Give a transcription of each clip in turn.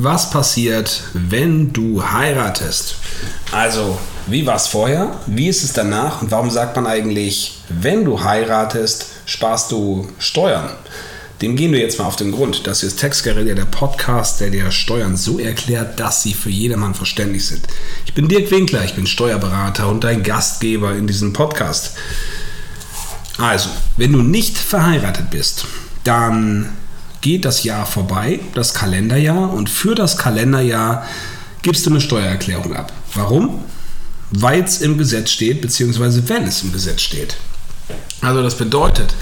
Was passiert, wenn du heiratest? Also, wie war es vorher? Wie ist es danach? Und warum sagt man eigentlich, wenn du heiratest, sparst du Steuern? Dem gehen wir jetzt mal auf den Grund. Das ist Textguerilla, der Podcast, der dir Steuern so erklärt, dass sie für jedermann verständlich sind. Ich bin Dirk Winkler, ich bin Steuerberater und dein Gastgeber in diesem Podcast. Also, wenn du nicht verheiratet bist, dann geht das Jahr vorbei, das Kalenderjahr, und für das Kalenderjahr gibst du eine Steuererklärung ab. Warum? Weil es im Gesetz steht, beziehungsweise wenn es im Gesetz steht. Also das bedeutet,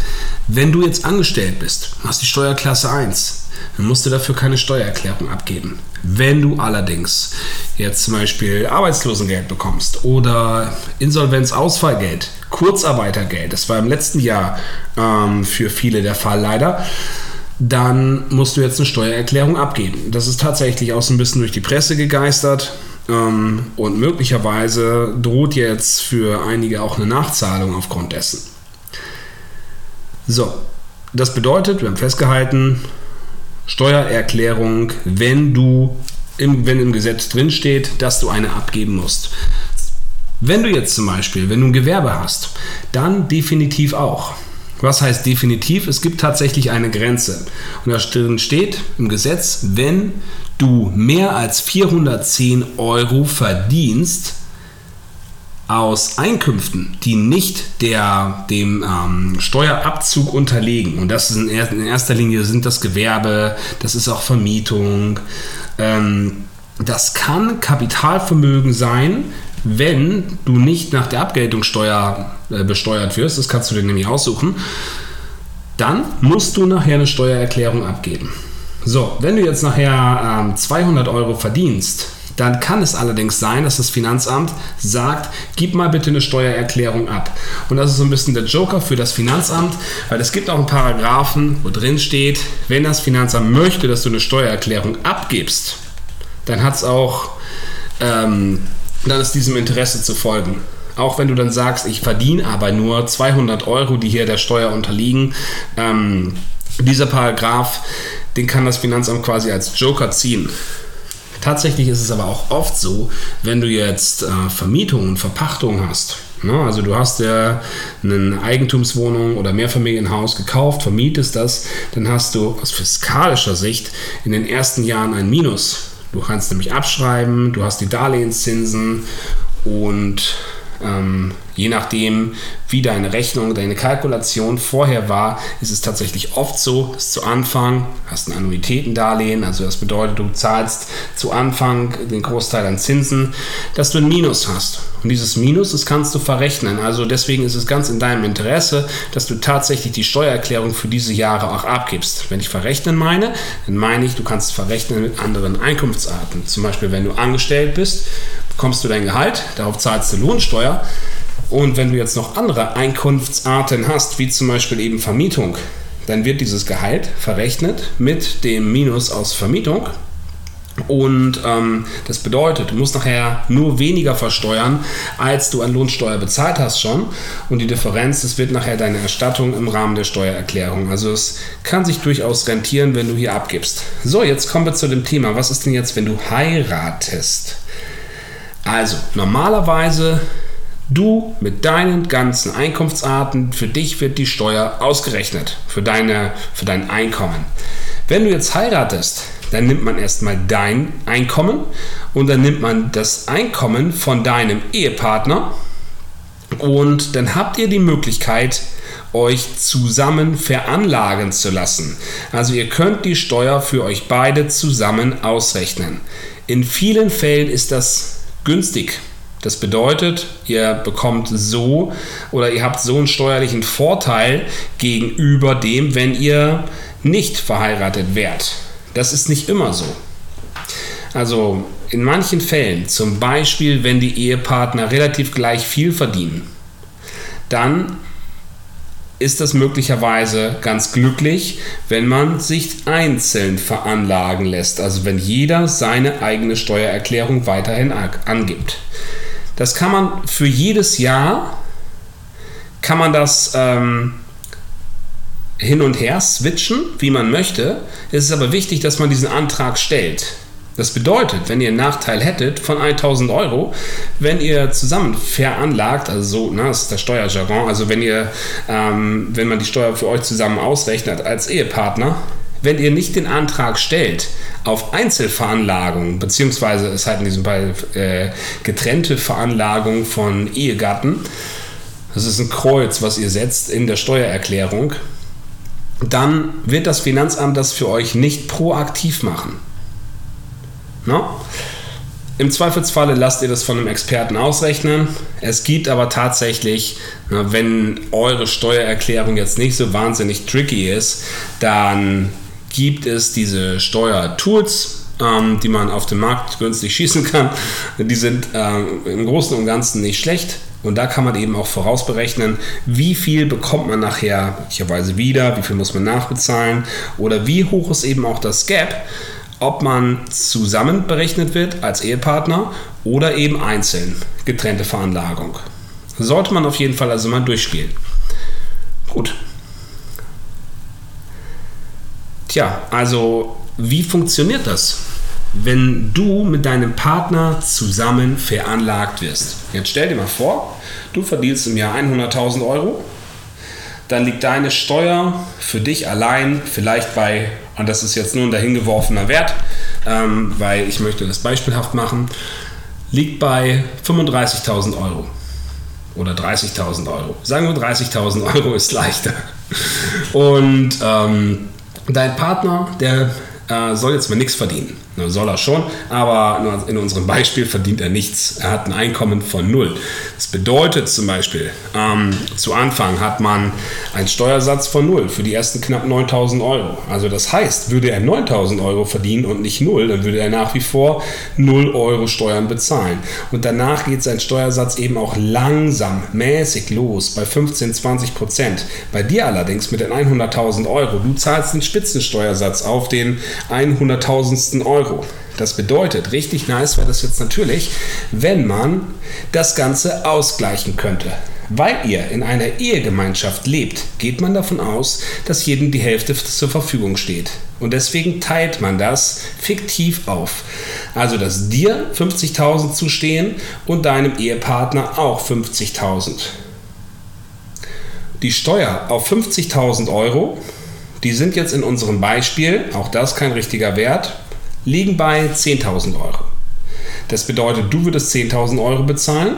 wenn du jetzt angestellt bist, hast die Steuerklasse 1, dann musst du dafür keine Steuererklärung abgeben. Wenn du allerdings jetzt zum Beispiel Arbeitslosengeld bekommst oder Insolvenzausfallgeld, Kurzarbeitergeld, das war im letzten Jahr ähm, für viele der Fall leider, dann musst du jetzt eine Steuererklärung abgeben. Das ist tatsächlich auch so ein bisschen durch die Presse gegeistert ähm, und möglicherweise droht jetzt für einige auch eine Nachzahlung aufgrund dessen. So, das bedeutet, wir haben festgehalten, Steuererklärung, wenn du im, wenn im Gesetz drinsteht, dass du eine abgeben musst. Wenn du jetzt zum Beispiel, wenn du ein Gewerbe hast, dann definitiv auch. Was heißt definitiv? Es gibt tatsächlich eine Grenze. Und da drin steht im Gesetz, wenn du mehr als 410 Euro verdienst aus Einkünften, die nicht der, dem ähm, Steuerabzug unterliegen, und das in, in, erster Linie sind das Gewerbe, das ist auch Vermietung, ähm, das kann Kapitalvermögen sein, wenn du nicht nach der Abgeltungssteuer besteuert wirst, das kannst du dir nämlich aussuchen, dann musst du nachher eine Steuererklärung abgeben. So, wenn du jetzt nachher ähm, 200 Euro verdienst, dann kann es allerdings sein, dass das Finanzamt sagt, gib mal bitte eine Steuererklärung ab. Und das ist so ein bisschen der Joker für das Finanzamt, weil es gibt auch einen Paragraphen, wo drin steht, wenn das Finanzamt möchte, dass du eine Steuererklärung abgibst, dann hat es auch ähm, dann ist diesem Interesse zu folgen. Auch wenn du dann sagst, ich verdiene aber nur 200 Euro, die hier der Steuer unterliegen, ähm, dieser Paragraph, den kann das Finanzamt quasi als Joker ziehen. Tatsächlich ist es aber auch oft so, wenn du jetzt äh, Vermietungen und Verpachtungen hast. Ne? Also du hast ja eine Eigentumswohnung oder Mehrfamilienhaus gekauft, vermietest das, dann hast du aus fiskalischer Sicht in den ersten Jahren ein Minus Du kannst nämlich abschreiben, du hast die Darlehenszinsen und ähm, je nachdem, wie deine Rechnung, deine Kalkulation vorher war, ist es tatsächlich oft so, dass zu Anfang hast ein Annuitätendarlehen, also das bedeutet, du zahlst zu Anfang den Großteil an Zinsen, dass du ein Minus hast. Und dieses Minus, das kannst du verrechnen. Also deswegen ist es ganz in deinem Interesse, dass du tatsächlich die Steuererklärung für diese Jahre auch abgibst. Wenn ich verrechnen meine, dann meine ich, du kannst verrechnen mit anderen Einkunftsarten. Zum Beispiel, wenn du angestellt bist bekommst du dein Gehalt, darauf zahlst du Lohnsteuer. Und wenn du jetzt noch andere Einkunftsarten hast, wie zum Beispiel eben Vermietung, dann wird dieses Gehalt verrechnet mit dem Minus aus Vermietung. Und ähm, das bedeutet, du musst nachher nur weniger versteuern, als du an Lohnsteuer bezahlt hast schon. Und die Differenz, das wird nachher deine Erstattung im Rahmen der Steuererklärung. Also es kann sich durchaus rentieren, wenn du hier abgibst. So, jetzt kommen wir zu dem Thema. Was ist denn jetzt, wenn du heiratest? Also, normalerweise du mit deinen ganzen Einkunftsarten, für dich wird die Steuer ausgerechnet, für, deine, für dein Einkommen. Wenn du jetzt heiratest, dann nimmt man erstmal dein Einkommen und dann nimmt man das Einkommen von deinem Ehepartner und dann habt ihr die Möglichkeit, euch zusammen veranlagen zu lassen. Also ihr könnt die Steuer für euch beide zusammen ausrechnen. In vielen Fällen ist das günstig. Das bedeutet, ihr bekommt so oder ihr habt so einen steuerlichen Vorteil gegenüber dem, wenn ihr nicht verheiratet wärt. Das ist nicht immer so. Also in manchen Fällen, zum Beispiel wenn die Ehepartner relativ gleich viel verdienen, dann ist das möglicherweise ganz glücklich, wenn man sich einzeln veranlagen lässt, also wenn jeder seine eigene Steuererklärung weiterhin angibt. Das kann man für jedes Jahr, kann man das ähm, hin und her switchen, wie man möchte. Es ist aber wichtig, dass man diesen Antrag stellt. Das bedeutet, wenn ihr einen Nachteil hättet von 1000 Euro, wenn ihr zusammen veranlagt, also so, ne, das ist der Steuerjargon, also wenn ihr, ähm, wenn man die Steuer für euch zusammen ausrechnet als Ehepartner, wenn ihr nicht den Antrag stellt auf Einzelveranlagung, beziehungsweise es halt in diesem Fall äh, getrennte Veranlagung von Ehegatten, das ist ein Kreuz, was ihr setzt in der Steuererklärung, dann wird das Finanzamt das für euch nicht proaktiv machen. No? Im Zweifelsfalle lasst ihr das von einem Experten ausrechnen. Es gibt aber tatsächlich, wenn eure Steuererklärung jetzt nicht so wahnsinnig tricky ist, dann gibt es diese Steuertools, ähm, die man auf dem Markt günstig schießen kann. Die sind äh, im Großen und Ganzen nicht schlecht. Und da kann man eben auch vorausberechnen, wie viel bekommt man nachher möglicherweise wieder, wie viel muss man nachbezahlen oder wie hoch ist eben auch das Gap ob man zusammen berechnet wird als Ehepartner oder eben einzeln getrennte Veranlagung. Sollte man auf jeden Fall also mal durchspielen. Gut. Tja, also wie funktioniert das, wenn du mit deinem Partner zusammen veranlagt wirst? Jetzt stell dir mal vor, du verdienst im Jahr 100.000 Euro dann liegt deine Steuer für dich allein vielleicht bei, und das ist jetzt nur ein dahingeworfener Wert, ähm, weil ich möchte das beispielhaft machen, liegt bei 35.000 Euro oder 30.000 Euro. Sagen wir 30.000 Euro ist leichter. Und ähm, dein Partner, der äh, soll jetzt mal nichts verdienen. Soll er schon, aber in unserem Beispiel verdient er nichts. Er hat ein Einkommen von null. Das bedeutet zum Beispiel, ähm, zu Anfang hat man einen Steuersatz von null für die ersten knapp 9000 Euro. Also das heißt, würde er 9000 Euro verdienen und nicht null, dann würde er nach wie vor 0 Euro Steuern bezahlen. Und danach geht sein Steuersatz eben auch langsam, mäßig los bei 15, 20 Prozent. Bei dir allerdings mit den 100.000 Euro, du zahlst den Spitzensteuersatz auf den 100.000 Euro. Euro. Das bedeutet, richtig nice wäre das jetzt natürlich, wenn man das Ganze ausgleichen könnte. Weil ihr in einer Ehegemeinschaft lebt, geht man davon aus, dass jedem die Hälfte zur Verfügung steht. Und deswegen teilt man das fiktiv auf. Also, dass dir 50.000 zustehen und deinem Ehepartner auch 50.000. Die Steuer auf 50.000 Euro, die sind jetzt in unserem Beispiel, auch das kein richtiger Wert, liegen bei 10.000 Euro. Das bedeutet, du würdest 10.000 Euro bezahlen,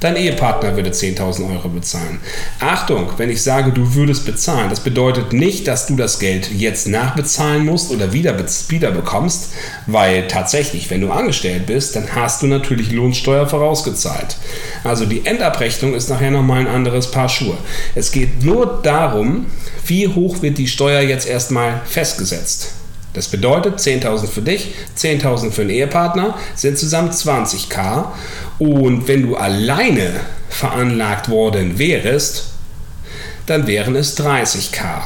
dein Ehepartner würde 10.000 Euro bezahlen. Achtung, wenn ich sage, du würdest bezahlen, das bedeutet nicht, dass du das Geld jetzt nachbezahlen musst oder wieder, wieder bekommst, weil tatsächlich, wenn du angestellt bist, dann hast du natürlich Lohnsteuer vorausgezahlt. Also die Endabrechnung ist nachher nochmal ein anderes Paar Schuhe. Es geht nur darum, wie hoch wird die Steuer jetzt erstmal festgesetzt. Das bedeutet 10.000 für dich, 10.000 für den Ehepartner, sind zusammen 20k. Und wenn du alleine veranlagt worden wärst, dann wären es 30k.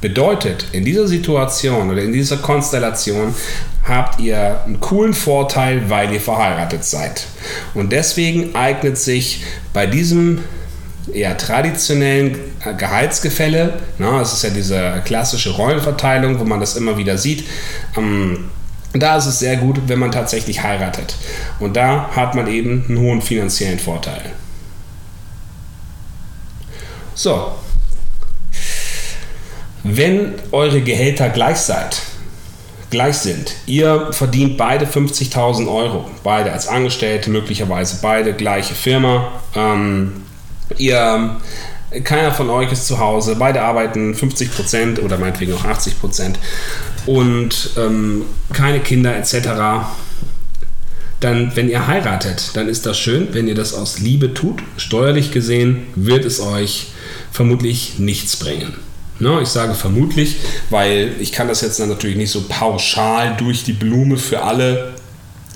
Bedeutet, in dieser Situation oder in dieser Konstellation habt ihr einen coolen Vorteil, weil ihr verheiratet seid. Und deswegen eignet sich bei diesem eher traditionellen Gehaltsgefälle. Na, es ist ja diese klassische Rollenverteilung, wo man das immer wieder sieht. Ähm, da ist es sehr gut, wenn man tatsächlich heiratet. Und da hat man eben einen hohen finanziellen Vorteil. So. Wenn eure Gehälter gleich seid, gleich sind. Ihr verdient beide 50.000 Euro, beide als Angestellte, möglicherweise beide gleiche Firma. Ähm, Ihr, keiner von euch ist zu Hause, beide arbeiten 50% oder meinetwegen auch 80% und ähm, keine Kinder etc. Dann, wenn ihr heiratet, dann ist das schön, wenn ihr das aus Liebe tut. Steuerlich gesehen wird es euch vermutlich nichts bringen. Ne, ich sage vermutlich, weil ich kann das jetzt natürlich nicht so pauschal durch die Blume für alle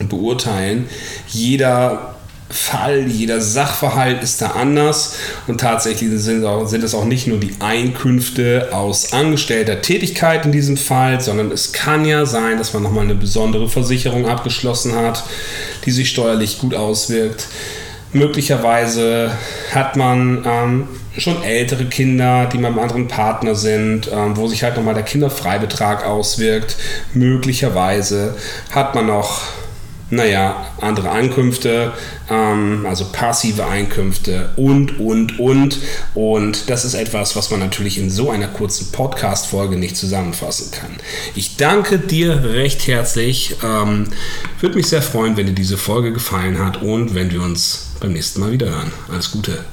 beurteilen. Jeder Fall, jeder Sachverhalt ist da anders und tatsächlich sind, auch, sind es auch nicht nur die Einkünfte aus angestellter Tätigkeit in diesem Fall, sondern es kann ja sein, dass man nochmal eine besondere Versicherung abgeschlossen hat, die sich steuerlich gut auswirkt. Möglicherweise hat man ähm, schon ältere Kinder, die mit einem anderen Partner sind, ähm, wo sich halt nochmal der Kinderfreibetrag auswirkt. Möglicherweise hat man noch naja, andere Einkünfte, ähm, also passive Einkünfte und, und, und. Und das ist etwas, was man natürlich in so einer kurzen Podcast-Folge nicht zusammenfassen kann. Ich danke dir recht herzlich. Ähm, Würde mich sehr freuen, wenn dir diese Folge gefallen hat und wenn wir uns beim nächsten Mal wieder hören. Alles Gute.